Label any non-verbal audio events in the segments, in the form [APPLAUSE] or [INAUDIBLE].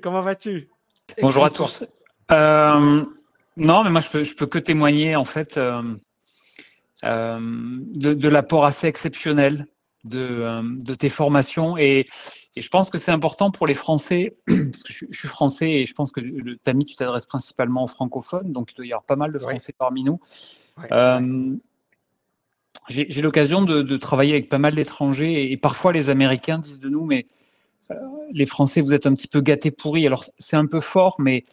comment vas-tu? Bonjour à tous. Euh, non, mais moi, je peux, je peux que témoigner, en fait, euh, euh, de, l'apport assez exceptionnel de, de tes formations. Et, et je pense que c'est important pour les Français, [CLEARS THROAT] parce que je, suis français et je pense que Tami, tu t'adresses principalement aux francophones, donc il doit y avoir pas mal de Français parmi nous. J'ai l'occasion de, travailler avec pas mal d'étrangers et, parfois les Américains disent de nous, mais les Français, vous êtes un petit peu gâtés pourris. Alors c'est un peu fort, mais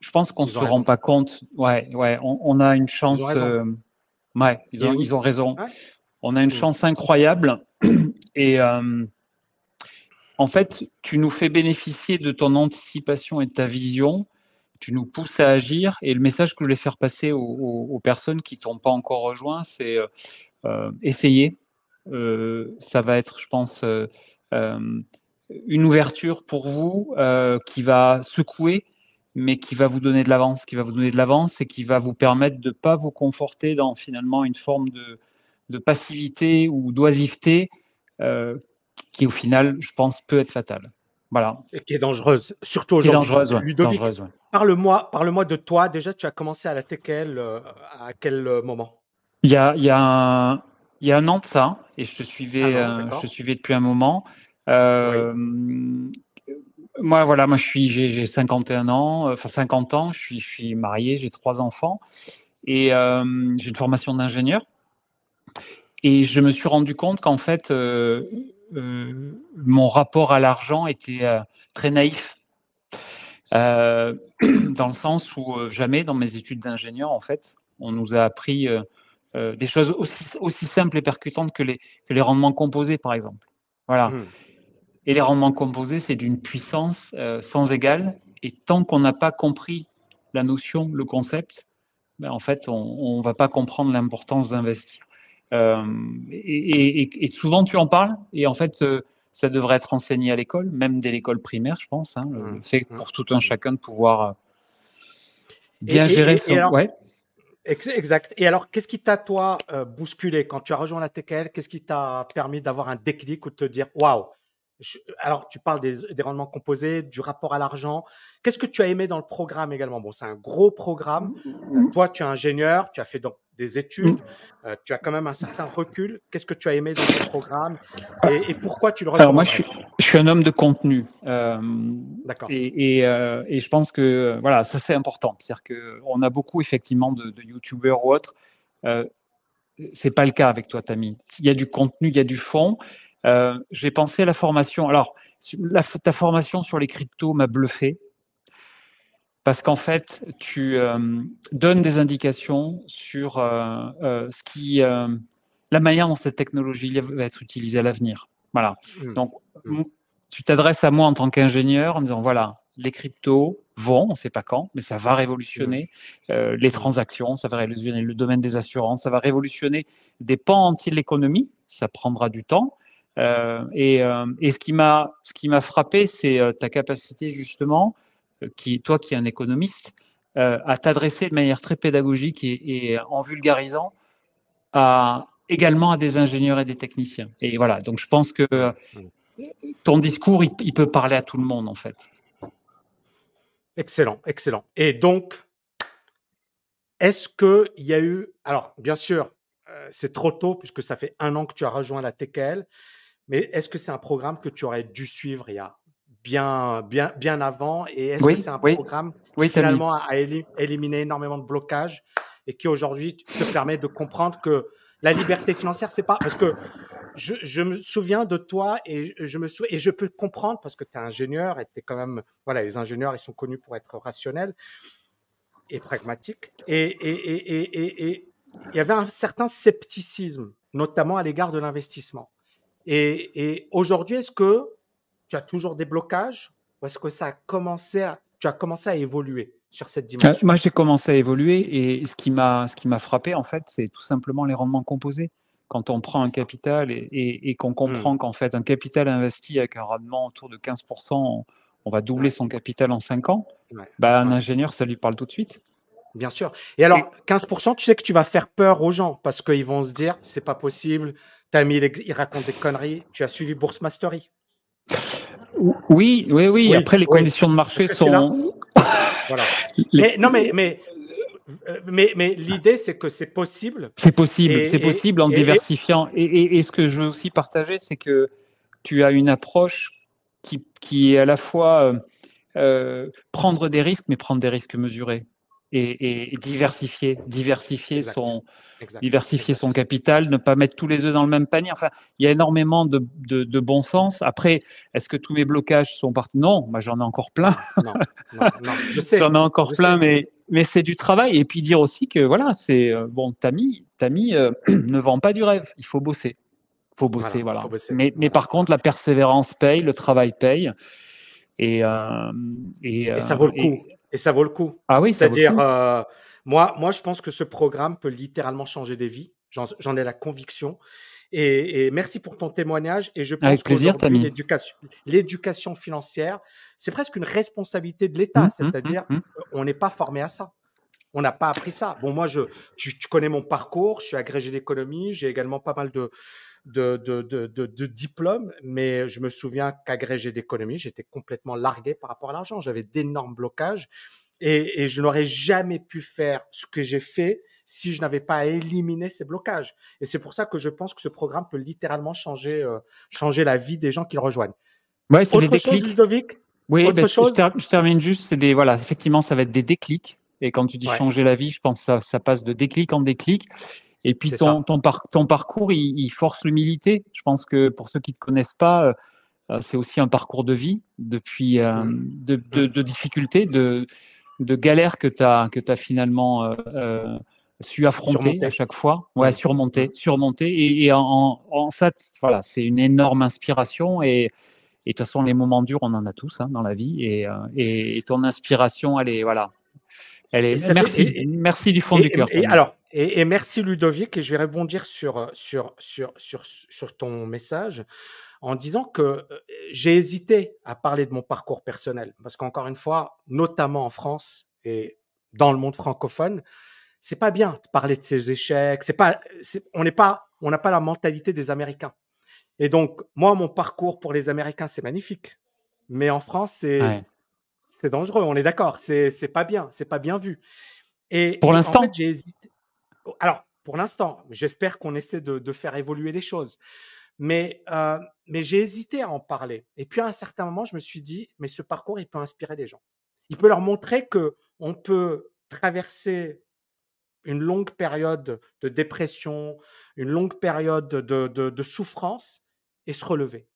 je pense qu'on ne se rend pas compte. Ouais, ouais, on, a une chance. Ils euh, ouais, ils ont, ils ont raison. On a une chance incroyable. [CLEARS THROAT] Et euh, en fait, tu nous fais bénéficier de ton anticipation et de ta vision. Tu nous pousses à agir. Et le message que je voulais faire passer aux, personnes qui t'ont pas encore rejoint, c'est euh, essayer. ça va être, je pense, une ouverture pour vous qui va secouer mais qui va vous donner de l'avance, qui va vous donner de l'avance et qui va vous permettre de ne pas vous conforter dans finalement une forme de, de passivité ou d'oisiveté euh, qui au final, je pense, peut être fatale. Voilà. Et qui est dangereuse, surtout aujourd'hui. Dangereuse, Ludovic, parle-moi, parle-moi de toi. Déjà, tu as commencé à la TKL euh, à quel euh, moment? Il y, a, il, y a un, il y a un an de ça, et je te suivais, je te suivais depuis un moment. Oui. Moi, voilà, moi, je suis, j'ai 51 ans, euh, enfin 50 ans, je suis, je suis marié, j'ai trois enfants et euh, j'ai une formation d'ingénieur. Et je me suis rendu compte qu'en fait, euh, mon rapport à l'argent était très naïf. [CLEARS THROAT] dans le sens où jamais dans mes études d'ingénieur, en fait, on nous a appris des choses aussi, aussi simples et percutantes que les, que les rendements composés, par exemple. Voilà. Mmh. Et les rendements composés, c'est d'une puissance euh, sans égale. Et tant qu'on n'a pas compris la notion, le concept, ben en fait, on ne va pas comprendre l'importance d'investir. Euh, et, souvent, tu en parles, et en fait, euh, ça devrait être enseigné à l'école, même dès l'école primaire, je pense. Hein, le mmh. fait mmh. pour tout un chacun de pouvoir bien gérer son. ouais. Exact. Et alors, qu'est-ce qui t'a, toi, bousculé? Quand tu as rejoint la TKL Qu'est-ce qui t'a permis d'avoir un déclic ou de te dire Waouh, alors, tu parles des, rendements composés, du rapport à l'argent. Qu'est-ce que tu as aimé dans le programme également? Bon, c'est un gros programme. Mmh, mmh. toi, tu es ingénieur, tu as fait donc des études, mmh. euh, tu as quand même un certain recul. Qu'est-ce que tu as aimé dans ce programme et, pourquoi tu le recommandes Alors, moi, je suis, un homme de contenu. Euh, D'accord. Euh, et, je pense que voilà, ça, c'est important. C'est-à-dire qu'on a beaucoup, effectivement, de, de YouTubeurs ou autres. c'est pas le cas avec toi, Tammy. Il y a du contenu, il y a du fond. Euh, j'ai pensé à la formation. Alors, ta formation sur les cryptos m'a bluffé parce qu'en fait, tu euh, donnes des indications sur euh, ce qui, la manière dont cette technologie va être utilisée à l'avenir. Voilà. Mmh. Donc, mmh. tu t'adresses à moi en tant qu'ingénieur en disant voilà, les cryptos vont, on ne sait pas quand, mais ça va révolutionner mmh. les transactions, ça va révolutionner le domaine des assurances, ça va révolutionner des pans entiers de l'économie. Ça prendra du temps, et, euh, et, ce qui m'a ce qui m'a frappé, c'est euh, ta capacité justement, toi qui es un économiste, à t'adresser de manière très pédagogique et, en vulgarisant également à des ingénieurs et des techniciens. Et voilà, donc je pense que ton discours, il, peut parler à tout le monde en fait. Excellent, excellent. Et donc, est-ce qu'il y a eu, alors bien sûr, c'est trop tôt puisque ça fait un an que tu as rejoint la TKL, mais est-ce que c'est un programme que tu aurais dû suivre il y a bien, bien, bien avant Et est-ce que c'est un programme qui finalement a éliminé énormément de blocages et qui aujourd'hui te permet de comprendre que la liberté financière, c'est pas parce que je, je, me souviens de toi et je me et je peux comprendre parce que tu es ingénieur et tu es quand même voilà les ingénieurs ils sont connus pour être rationnels et pragmatiques et et, et, et, et il y avait un certain scepticisme notamment à l'égard de l'investissement. Et, aujourd'hui, est-ce que tu as toujours des blocages ou est-ce que ça a commencé à, tu as commencé à évoluer sur cette euh, dimension? Moi, j'ai commencé à évoluer et ce qui m'a, ce qui m'a frappé, en fait, c'est tout simplement les rendements composés. Quand on prend un capital et, qu'on comprend mmh. qu'en fait, un capital investi avec un rendement autour de 15%, on, va doubler son capital en 5 ans, bah, un ingénieur, ça lui parle tout de suite. Bien sûr. Et alors, 15%, tu sais que tu vas faire peur aux gens parce qu'ils vont se dire, c'est pas possible, T'as mis, il raconte des conneries. Tu as suivi Bourse Mastery. Oui, oui, oui. Après, les conditions de marché sont. [LAUGHS] voilà. [LAUGHS] Mais, non, mais, mais mais, mais l'idée, c'est que c'est possible. C'est possible, c'est possible en diversifiant. Et, et, ce que je veux aussi partager, c'est que tu as une approche qui, qui est à la fois euh, euh, prendre des risques, mais prendre des risques mesurés et, diversifier, diversifier son, diversifier son capital, ne pas mettre tous les œufs dans le même panier. Enfin, il y a énormément de, de, bon sens. Après, est-ce que tous mes blocages sont partis Non, moi j'en ai encore plein. Non, non, non, [LAUGHS] je sais. j'en ai encore plein, mais mais c'est du travail. Et puis dire aussi que voilà, c'est euh, bon, Tami, Tami [CLEARS THROAT] ne vend pas du rêve. Il faut bosser faut bosser, voilà. Mais, mais, par contre, la persévérance paye, le travail paye. Et, euh, et, ça vaut le coup. Et, ça vaut le coup. Ah oui, c'est-à-dire, euh, moi, moi, je pense que ce programme peut littéralement changer des vies. J'en ai la conviction. Et, merci pour ton témoignage. Et je pense Avec plaisir, l'éducation financière, c'est presque une responsabilité de l'État. Mmh, mmh, c'est-à-dire, mmh, on n'est pas formé à ça. On n'a pas appris ça. Bon, moi, je, tu, tu connais mon parcours. Je suis agrégé d'économie. J'ai également pas mal de, de, de, de, de, diplôme, mais je me souviens qu'agrégé d'économie, j'étais complètement largué par rapport à l'argent. J'avais d'énormes blocages et, et je n'aurais jamais pu faire ce que j'ai fait si je n'avais pas éliminé ces blocages. Et c'est pour ça que je pense que ce programme peut littéralement changer, euh, changer la vie des gens qui le rejoignent. Ouais, c'est des déclics. Ludovic? Oui, Autre ben, chose? je, termine juste. C'est des voilà, effectivement, ça va être des déclics. Et quand tu dis changer la vie, je pense que ça, ça passe de déclic en déclic. Et puis ton, ton, ton, parcours, il, force l'humilité. Je pense que pour ceux qui ne te connaissent pas, euh, euh, c'est aussi un parcours de vie, depuis euh, mmh. de, de, de, difficultés, de, de galères que tu as, que as finalement su affronter à chaque fois. Ouais, surmonter, mmh. surmonter. Et, en, en, ça, voilà, c'est une énorme inspiration. Et, et de toute façon, les moments durs, on en a tous hein, dans la vie. Et, et, ton inspiration, elle est, voilà, elle est. Merci, merci du fond du cœur. alors, et, merci Ludovic, et je vais rebondir sur, sur, sur, sur, sur ton message en disant que euh, j'ai hésité à parler de mon parcours personnel, parce qu'encore une fois, notamment en France et dans le monde francophone, c'est pas bien de parler de ses échecs. C'est pas, on n'est pas, on n'a pas la mentalité des Américains. Et donc, moi, mon parcours pour les Américains, c'est magnifique, mais en France, c'est c'est dangereux. On est d'accord. C'est pas bien, c'est pas bien vu. Et pour l'instant, j'ai hésité alors, pour l'instant, j'espère qu'on essaie de, faire évoluer les choses. Mais, euh, mais j'ai hésité à en parler. Et puis à un certain moment, je me suis dit, mais ce parcours, il peut inspirer les gens. Il peut leur montrer que on peut traverser une longue période de dépression, une longue période de, souffrance et se relever.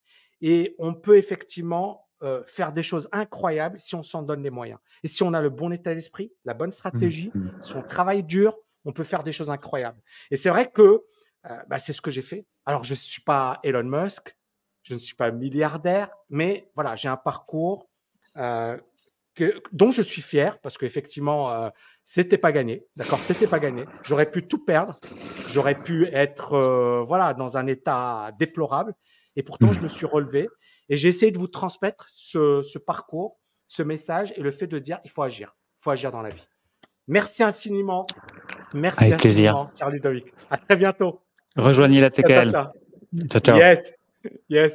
Et on peut effectivement euh, faire des choses incroyables si on s'en donne les moyens. Et si on a le bon état d'esprit, la bonne stratégie, mmh. si on travaille dur, on peut faire des choses incroyables. Et c'est vrai que euh, bah, c'est ce que j'ai fait. Alors, je ne suis pas Elon Musk, je ne suis pas milliardaire, mais voilà, j'ai un parcours euh, dont je suis fier parce qu'effectivement, c'était pas gagné. D'accord, c'était pas gagné. J'aurais pu tout perdre. J'aurais pu être euh, voilà dans un état déplorable. Et pourtant, je me suis relevé et j'ai essayé de vous transmettre ce, ce parcours, ce message et le fait de dire il faut agir. Il faut agir dans la vie. Merci infiniment. Merci Avec plaisir. Charles Ludovic. À très bientôt. Rejoignez la TKL. Ciao, ciao. ciao, ciao. Yes. Yes.